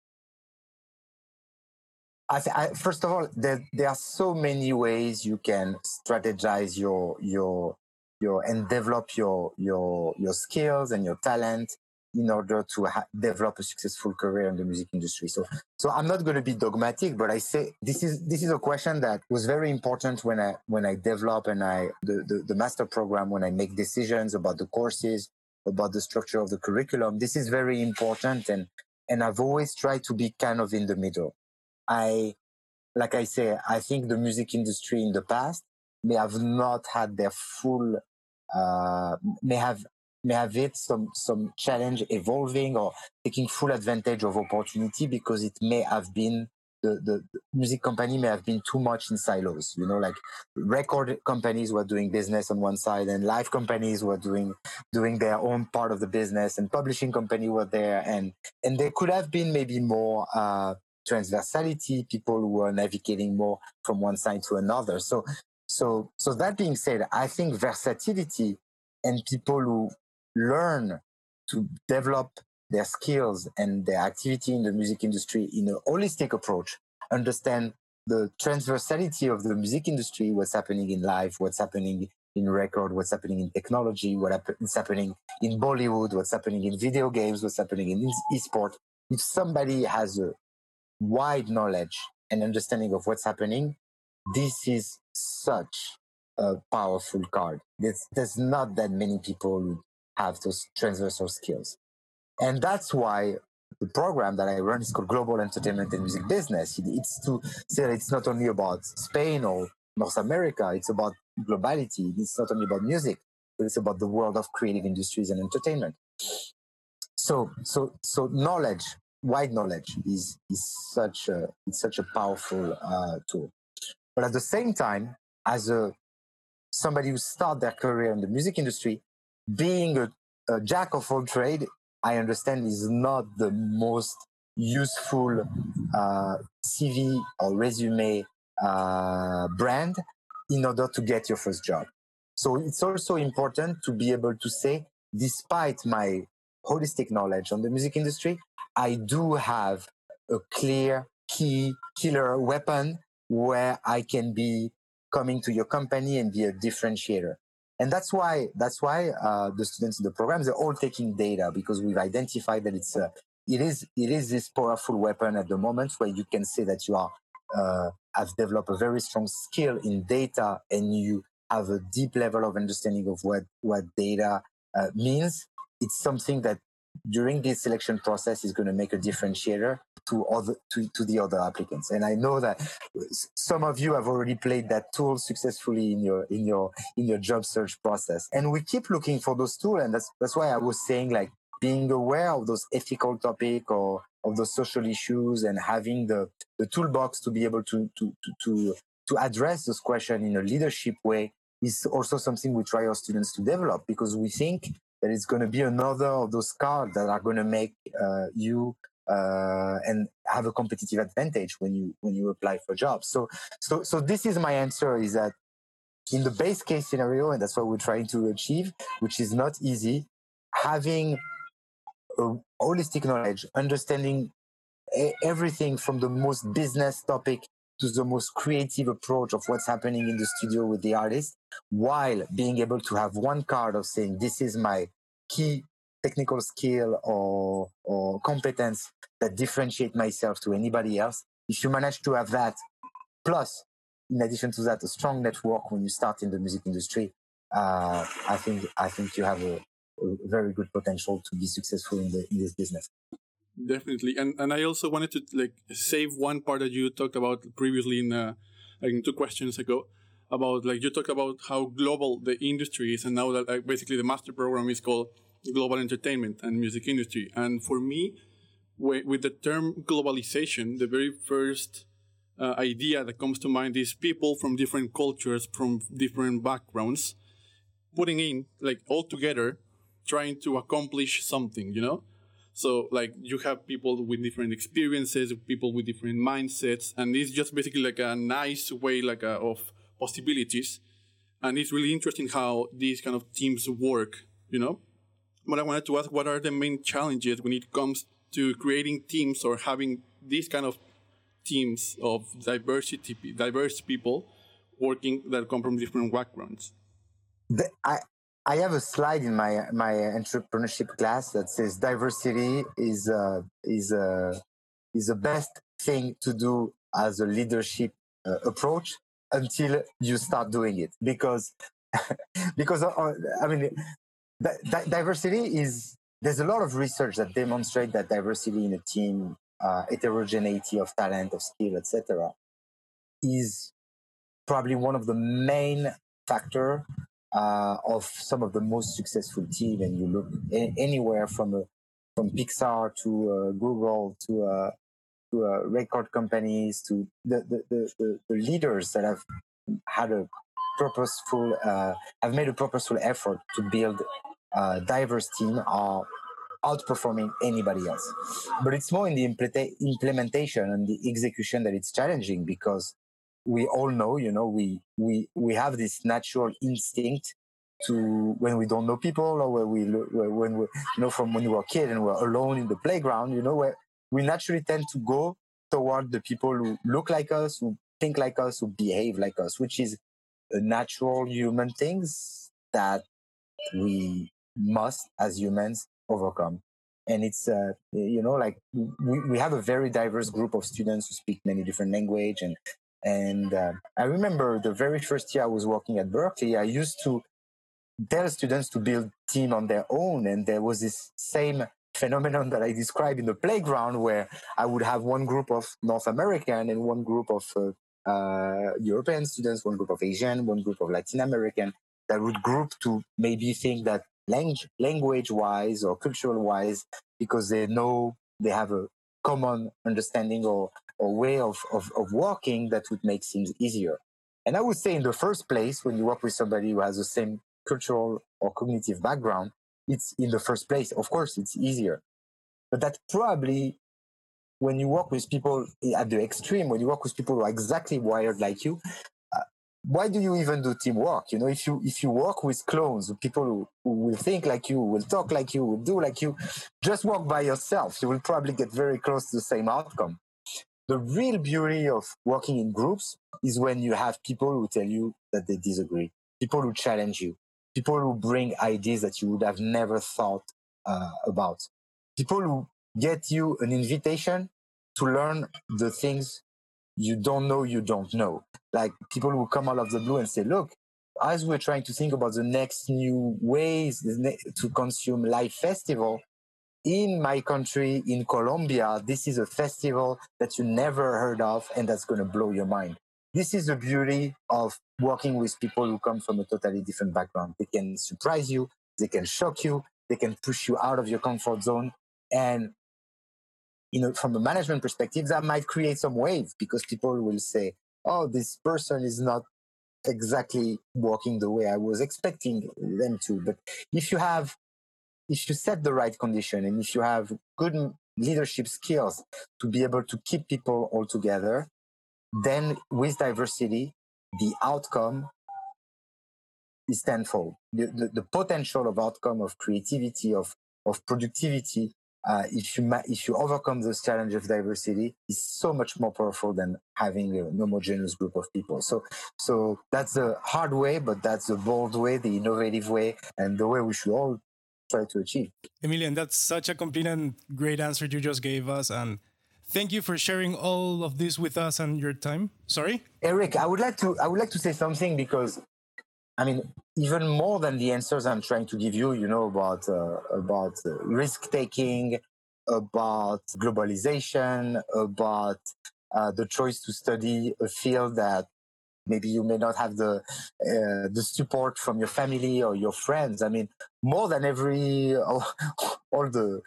I th- I, first of all, there, there are so many ways you can strategize your your your and develop your your your skills and your talent in order to ha- develop a successful career in the music industry. So, so I'm not going to be dogmatic, but I say this is this is a question that was very important when I when I develop and I the, the, the master program when I make decisions about the courses, about the structure of the curriculum. This is very important, and and I've always tried to be kind of in the middle. I, like I say, I think the music industry in the past may have not had their full, uh, may have may have it some some challenge evolving or taking full advantage of opportunity because it may have been the, the, music company may have been too much in silos you know like record companies were doing business on one side and live companies were doing doing their own part of the business and publishing company were there. And and there could have been maybe more uh transversality people who were navigating more from one side to another. So so so that being said i think versatility and people who learn to develop their skills and their activity in the music industry in a holistic approach, understand the transversality of the music industry, what's happening in life, what's happening in record, what's happening in technology, what's happening in Bollywood, what's happening in video games, what's happening in e-sport. If somebody has a wide knowledge and understanding of what's happening, this is such a powerful card. There's, there's not that many people who have those transversal skills. And that's why the program that I run is called Global Entertainment and Music Business. It's to say that it's not only about Spain or North America, it's about globality. It's not only about music, it's about the world of creative industries and entertainment. So, so, so knowledge, wide knowledge, is is such a it's such a powerful uh, tool. But at the same time, as a somebody who start their career in the music industry, being a, a jack of all trade I understand is not the most useful uh, CV or resume uh, brand in order to get your first job. So it's also important to be able to say, despite my holistic knowledge on the music industry, I do have a clear key killer weapon where I can be coming to your company and be a differentiator and that's why that's why uh, the students in the programs are all taking data because we've identified that it's a, it is it is this powerful weapon at the moment where you can say that you are uh, have developed a very strong skill in data and you have a deep level of understanding of what what data uh, means. It's something that during this selection process is going to make a differentiator to other to, to the other applicants. And i know that some of you have already played that tool successfully in your in your in your job search process. And we keep looking for those tools and that's that's why i was saying like being aware of those ethical topic or of those social issues and having the the toolbox to be able to to to to, to address those questions in a leadership way is also something we try our students to develop because we think that it's going to be another of those cards that are going to make uh, you uh, and have a competitive advantage when you when you apply for jobs. So so so this is my answer: is that in the base case scenario, and that's what we're trying to achieve, which is not easy, having a holistic knowledge, understanding everything from the most business topic to the most creative approach of what's happening in the studio with the artist, while being able to have one card of saying, this is my key technical skill or, or competence that differentiate myself to anybody else. If you manage to have that, plus, in addition to that, a strong network when you start in the music industry, uh, I think I think you have a, a, very good potential to be successful in, the, in this business. Definitely, and and I also wanted to like save one part that you talked about previously in uh, like two questions ago about like you talked about how global the industry is, and now that like, basically the master program is called global entertainment and music industry. And for me, with the term globalization, the very first uh, idea that comes to mind is people from different cultures, from different backgrounds, putting in like all together, trying to accomplish something, you know? So like you have people with different experiences, people with different mindsets, and it's just basically like a nice way like a, of possibilities. And it's really interesting how these kind of teams work, you know? But I wanted to ask what are the main challenges when it comes to creating teams or having these kind of teams of diversity, diverse people working that come from different backgrounds? The, I, I have a slide in my my entrepreneurship class that says diversity is uh, is uh, is the best thing to do as a leadership uh, approach until you start doing it because because uh, I mean diversity is there's a lot of research that demonstrate that diversity in a team, uh, heterogeneity of talent, of skill, etc., is probably one of the main factor uh, of some of the most successful team. And you look a- anywhere from from Pixar to uh, Google to uh, to uh, record companies to the, the, the, the, the leaders that have had a purposeful have made a purposeful effort to build a diverse team are outperforming anybody else. But it's more in the implementation and the execution that it's challenging because we all know, you know, we we we have this natural instinct to when we don't know people or when we when we you know from when we were a kid and we're alone in the playground you know where we naturally tend to go toward the people who look like us who think like us who behave like us which is a natural human things that we must as humans overcome. And it's uh, you know like we, we have a very diverse group of students who speak many different language and and uh, i remember the very first year i was working at berklee i used to tell students to build team on their own. And there was this same phenomenon that i described in the playground where i would have one group of north american and one group of uh, uh, european students one group of asian one group of latin american that would group to maybe think that language, language wise or cultural wise because they know they have a common understanding or, or way of, of, of working that would make things easier. And I would say in the first place, when you work with somebody who has the same cultural or cognitive background, it's in the first place. Of course, it's easier. But that probably when you work with people at the extreme, when you work with people who are exactly wired like you, why do you even do teamwork? You know, if you if you work with clones, people who, who, will think like you, will talk like you, will do like you, just work by yourself. You will probably get very close to the same outcome. The real beauty of working in groups is when you have people who tell you that they disagree, people who challenge you, people who bring ideas that you would have never thought uh, about, people who get you an invitation to learn the things you don't know you don't know. Like people will come out of the blue and say look as we're trying to think about the next new ways to consume live festival in my country in colombia this is a festival that you never heard of and that's going to blow your mind. This is the beauty of working with people who come from a totally different background. They can surprise you they can shock you they can push you out of your comfort zone and you know, from a management perspective, that might create some wave because people will say, oh, this person is not exactly working the way I was expecting them to. But if you have, if you set the right condition and if you have good leadership skills to be able to keep people all together, then with diversity, the outcome is tenfold. The, the, the potential of outcome of creativity, of, of productivity uh, if you ma- if you overcome this challenge of diversity, is so much more powerful than having a homogeneous group of people. So so that's the hard way, but that's the bold way, the innovative way, and the way we should all try to achieve. Emilien, that's such a complete and great answer you just gave us, and thank you for sharing all of this with us and your time. Sorry, Eric, I would like to I would like to say something because I mean, even more than the answers I'm trying to give you, you know, about uh, about risk taking, about globalization, about uh, the choice to study a field that maybe you may not have the uh, the support from your family or your friends. I mean, more than every all, all, the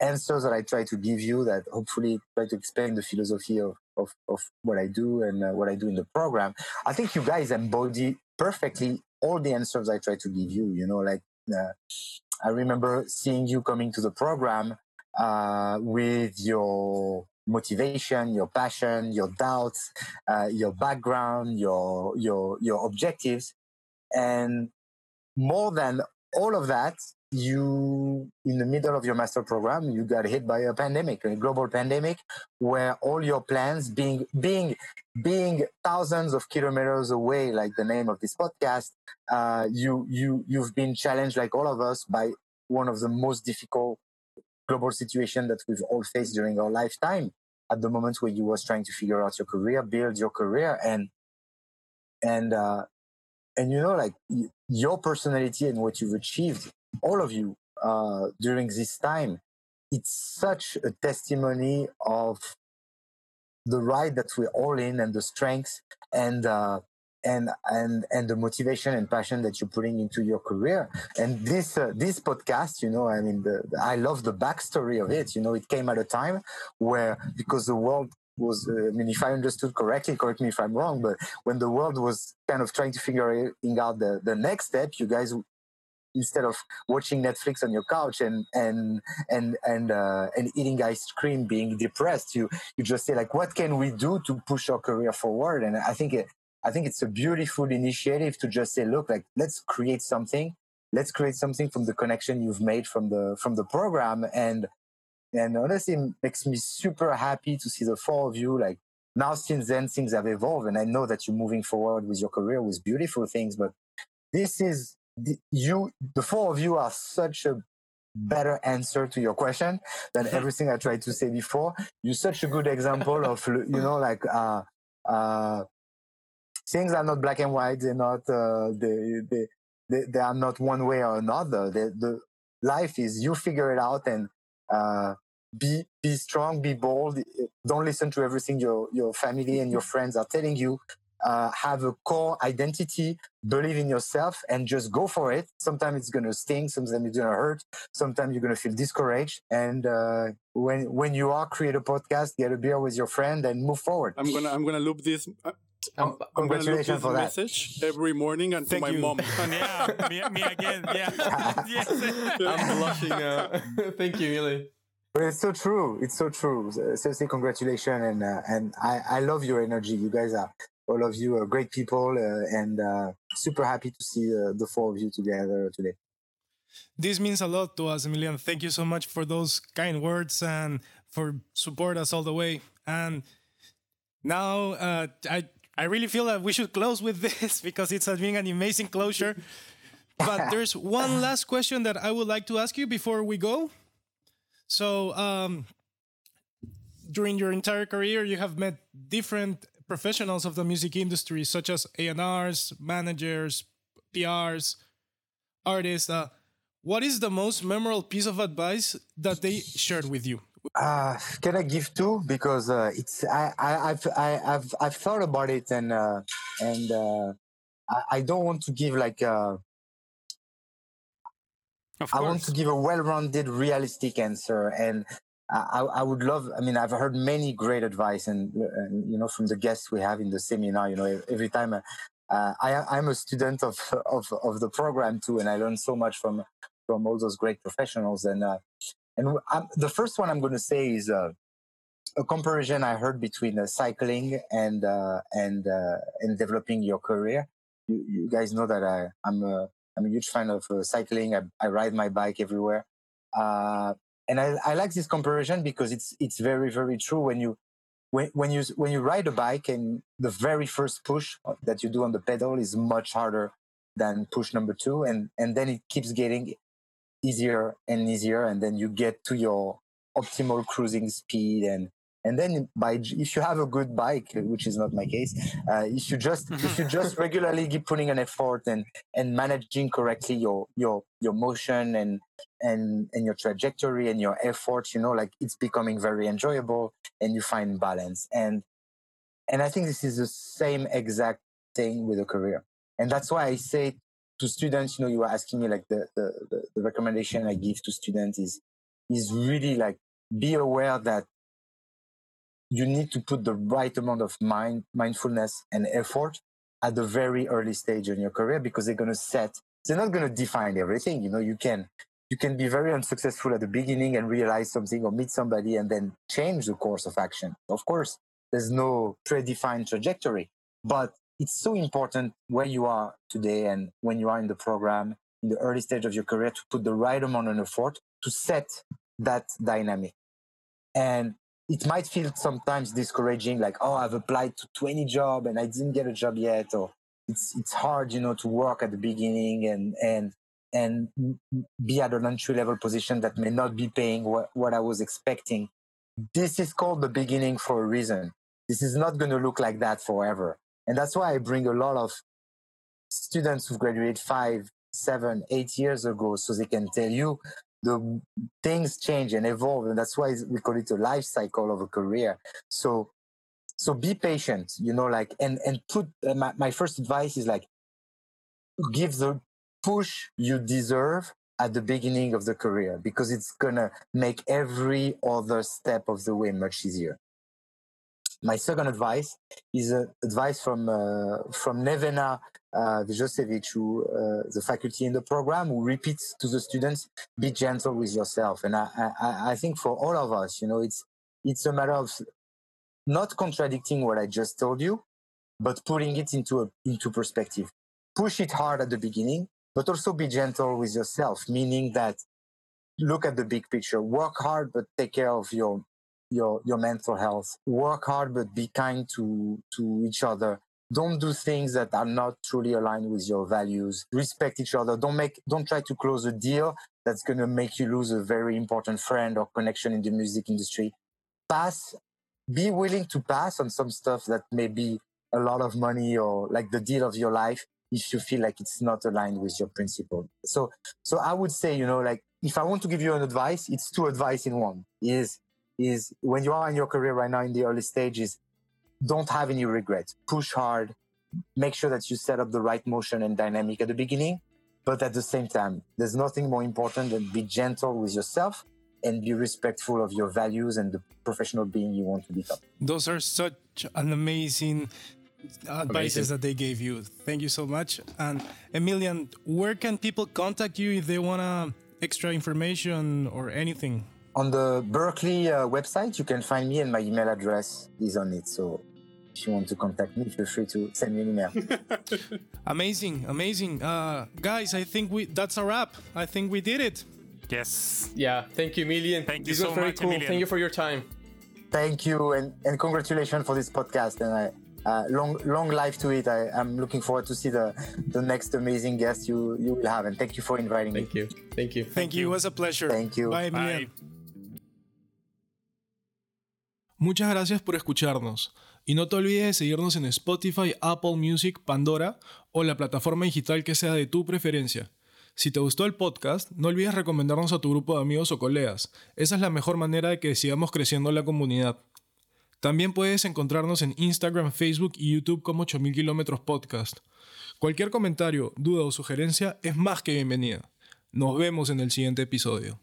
answers that I try to give you, that hopefully try to explain the philosophy of of, of what I do and uh, what I do in the program. I think you guys embody perfectly all the answers I try to give you. You know, like uh, I remember seeing you coming to the program uh, with your motivation, your passion, your doubts, uh, your background, your your your objectives, and more than all of that, you in the middle of your master program you got hit by a pandemic a global pandemic where all your plans being being being thousands of kilometers away like the name of this podcast uh, you you you've been challenged like all of us by one of the most difficult global situation that we've all faced during our lifetime. At the moment where you was trying to figure out your career build your career and and uh and you know like your personality and what you've achieved all of you uh, during this time. It's such a testimony of the ride that we're all in and the strength and uh, and and and the motivation and passion that you're putting into your career. And this uh, this podcast, you know, I mean, the, the, I love the backstory of it. You know, it came at a time where because the world was, uh, I mean, if I understood correctly, correct me if I'm wrong, but when the world was kind of trying to figure out the, the next step, you guys instead of watching Netflix on your couch and and and and uh, and eating ice cream, being depressed, you you just say like, what can we do to push our career forward? And I think it, I think it's a beautiful initiative to just say, look, like let's create something. Let's create something from the connection you've made from the from the program. And and honestly, it makes me super happy to see the four of you. Like now, since then, things have evolved, and I know that you're moving forward with your career with beautiful things. But this is you. The four of you are such a better answer to your question than everything I tried to say before. You're such a good example of, you know, like, uh, uh, things are not black and white. They're not, uh, they, they, they, they are not one way or another. They, the life is you figure it out and, uh, be, be strong, be bold. Don't listen to everything your, your family and your friends are telling you uh, have a core identity, believe in yourself, and just go for it. Sometimes it's gonna sting, sometimes it's gonna hurt, sometimes you're gonna feel discouraged. And uh, when when you are create a podcast, get a beer with your friend, and move forward. I'm gonna I'm gonna loop this. Uh, I'm gonna Congratulations this for that. message every morning and to Thank my you. mom. yeah, me, me again. Yeah. yes. I'm blushing now. Thank you, Millie. But it's so true. It's so true. Seriously, congratulations, and uh, and I I love your energy. You guys are all of you are great people, uh, and uh, super happy to see uh, the four of you together today. This means a lot to us, Emilien. Thank you so much for those kind words and for support us all the way. And now uh, I I really feel that we should close with this because it's been an amazing closure. But there's one last question that I would like to ask you before we go. So um, during your entire career, you have met different professionals of the music industry, such as A&Rs, managers, PRs, artists. Uh, what is the most memorable piece of advice that they shared with you? Uh, can I give two? Because uh, it's I, I I've I, I've I've thought about it and uh, and uh, I, I don't want to give like uh, I want to give a well-rounded, realistic answer, and I, I- would love. I mean, I've heard many great advice, and, and you know, from the guests we have in the seminar. You know, every time uh, uh, I, I'm a student of, of of the program too, and I learn so much from from all those great professionals. And uh, and I'm, the first one I'm going to say is uh, a comparison I heard between uh, cycling and uh, and and developing your career. You, you guys know that I, I'm a I'm a huge fan of cycling. I, I ride my bike everywhere, uh, and I, I like this comparison because it's it's very very true. When you when, when you when you ride a bike and the very first push that you do on the pedal is much harder than push number two, and and then it keeps getting easier and easier, and then you get to your optimal cruising speed and and then by if you have a good bike which is not my case uh, if you just if you just regularly keep putting an effort and and managing correctly your your your motion and and and your trajectory and your effort you know like it's becoming very enjoyable and you find balance. And and i think this is the same exact thing with a career. And that's why i say to students you know you were asking me like the the, the, the recommendation i give to students is is really like be aware that you need to put the right amount of mind mindfulness and effort at the very early stage in your career because they're going to set they're not going to define everything you know you can you can be very unsuccessful at the beginning and realize something or meet somebody and then change the course of action. Of course there's no predefined trajectory but it's so important where you are today and when you are in the program in the early stage of your career to put the right amount of effort to set that dynamic. And it might feel sometimes discouraging like oh i've applied to 20 job and i didn't get a job yet or it's it's hard you know to work at the beginning and and and be at an entry level position that may not be paying what, what i was expecting. This is called the beginning for a reason. This is not going to look like that forever. And that's why i bring a lot of students who graduated five seven eight years ago so they can tell you the things change and evolve and that's why we call it a life cycle of a career. So so be patient you know like and and put uh, my, my first advice is like give the push you deserve at the beginning of the career because it's gonna make every other step of the way much easier my second advice is uh, advice from uh, from Nevena uh, who uh, the faculty in the program, who repeats to the students, "Be gentle with yourself." And I, I, I think for all of us, you know, it's it's a matter of not contradicting what I just told you, but putting it into a, into perspective. Push it hard at the beginning, but also be gentle with yourself, meaning that look at the big picture. Work hard, but take care of your your your mental health. Work hard, but be kind to to each other. Don't do things that are not truly aligned with your values. Respect each other. Don't make don't try to close a deal that's gonna make you lose a very important friend or connection in the music industry. Pass. Be willing to pass on some stuff that may be a lot of money or like the deal of your life if you feel like it's not aligned with your principle. So so I would say, you know, like if I want to give you an advice, it's two advice in one. Is is when you are in your career right now in the early stages, don't have any regrets. Push hard. Make sure that you set up the right motion and dynamic at the beginning. But at the same time, there's nothing more important than be gentle with yourself and be respectful of your values and the professional being you want to become. Those are such an amazing advices that they gave you. Thank you so much. And Emilien, where can people contact you if they want to extra information or anything? On the Berklee uh, website, you can find me and my email address is on it. So if you want to contact me, feel free to send me an email. amazing, amazing. Uh, guys, I think we that's a wrap. I think we did it. Yes. Yeah, thank you, Emilien. Thank you this was so very much, cool. Emilien. Thank you for your time. Thank you and, and congratulations for this podcast. And I, uh, long long life to it. I, I'm looking forward to see the the next amazing guest you you will have. And thank you for inviting Thank me. Thank you. Thank you. Thank, you. It was a pleasure. Thank you. Bye, Emilien. Bye. Muchas gracias por escucharnos. Y no te olvides de seguirnos en Spotify, Apple Music, Pandora o la plataforma digital que sea de tu preferencia. Si te gustó el podcast, no olvides recomendarnos a tu grupo de amigos o colegas. Esa es la mejor manera de que sigamos creciendo la comunidad. También puedes encontrarnos en Instagram, Facebook y YouTube como 8000 kilómetros podcast. Cualquier comentario, duda o sugerencia es más que bienvenida. Nos vemos en el siguiente episodio.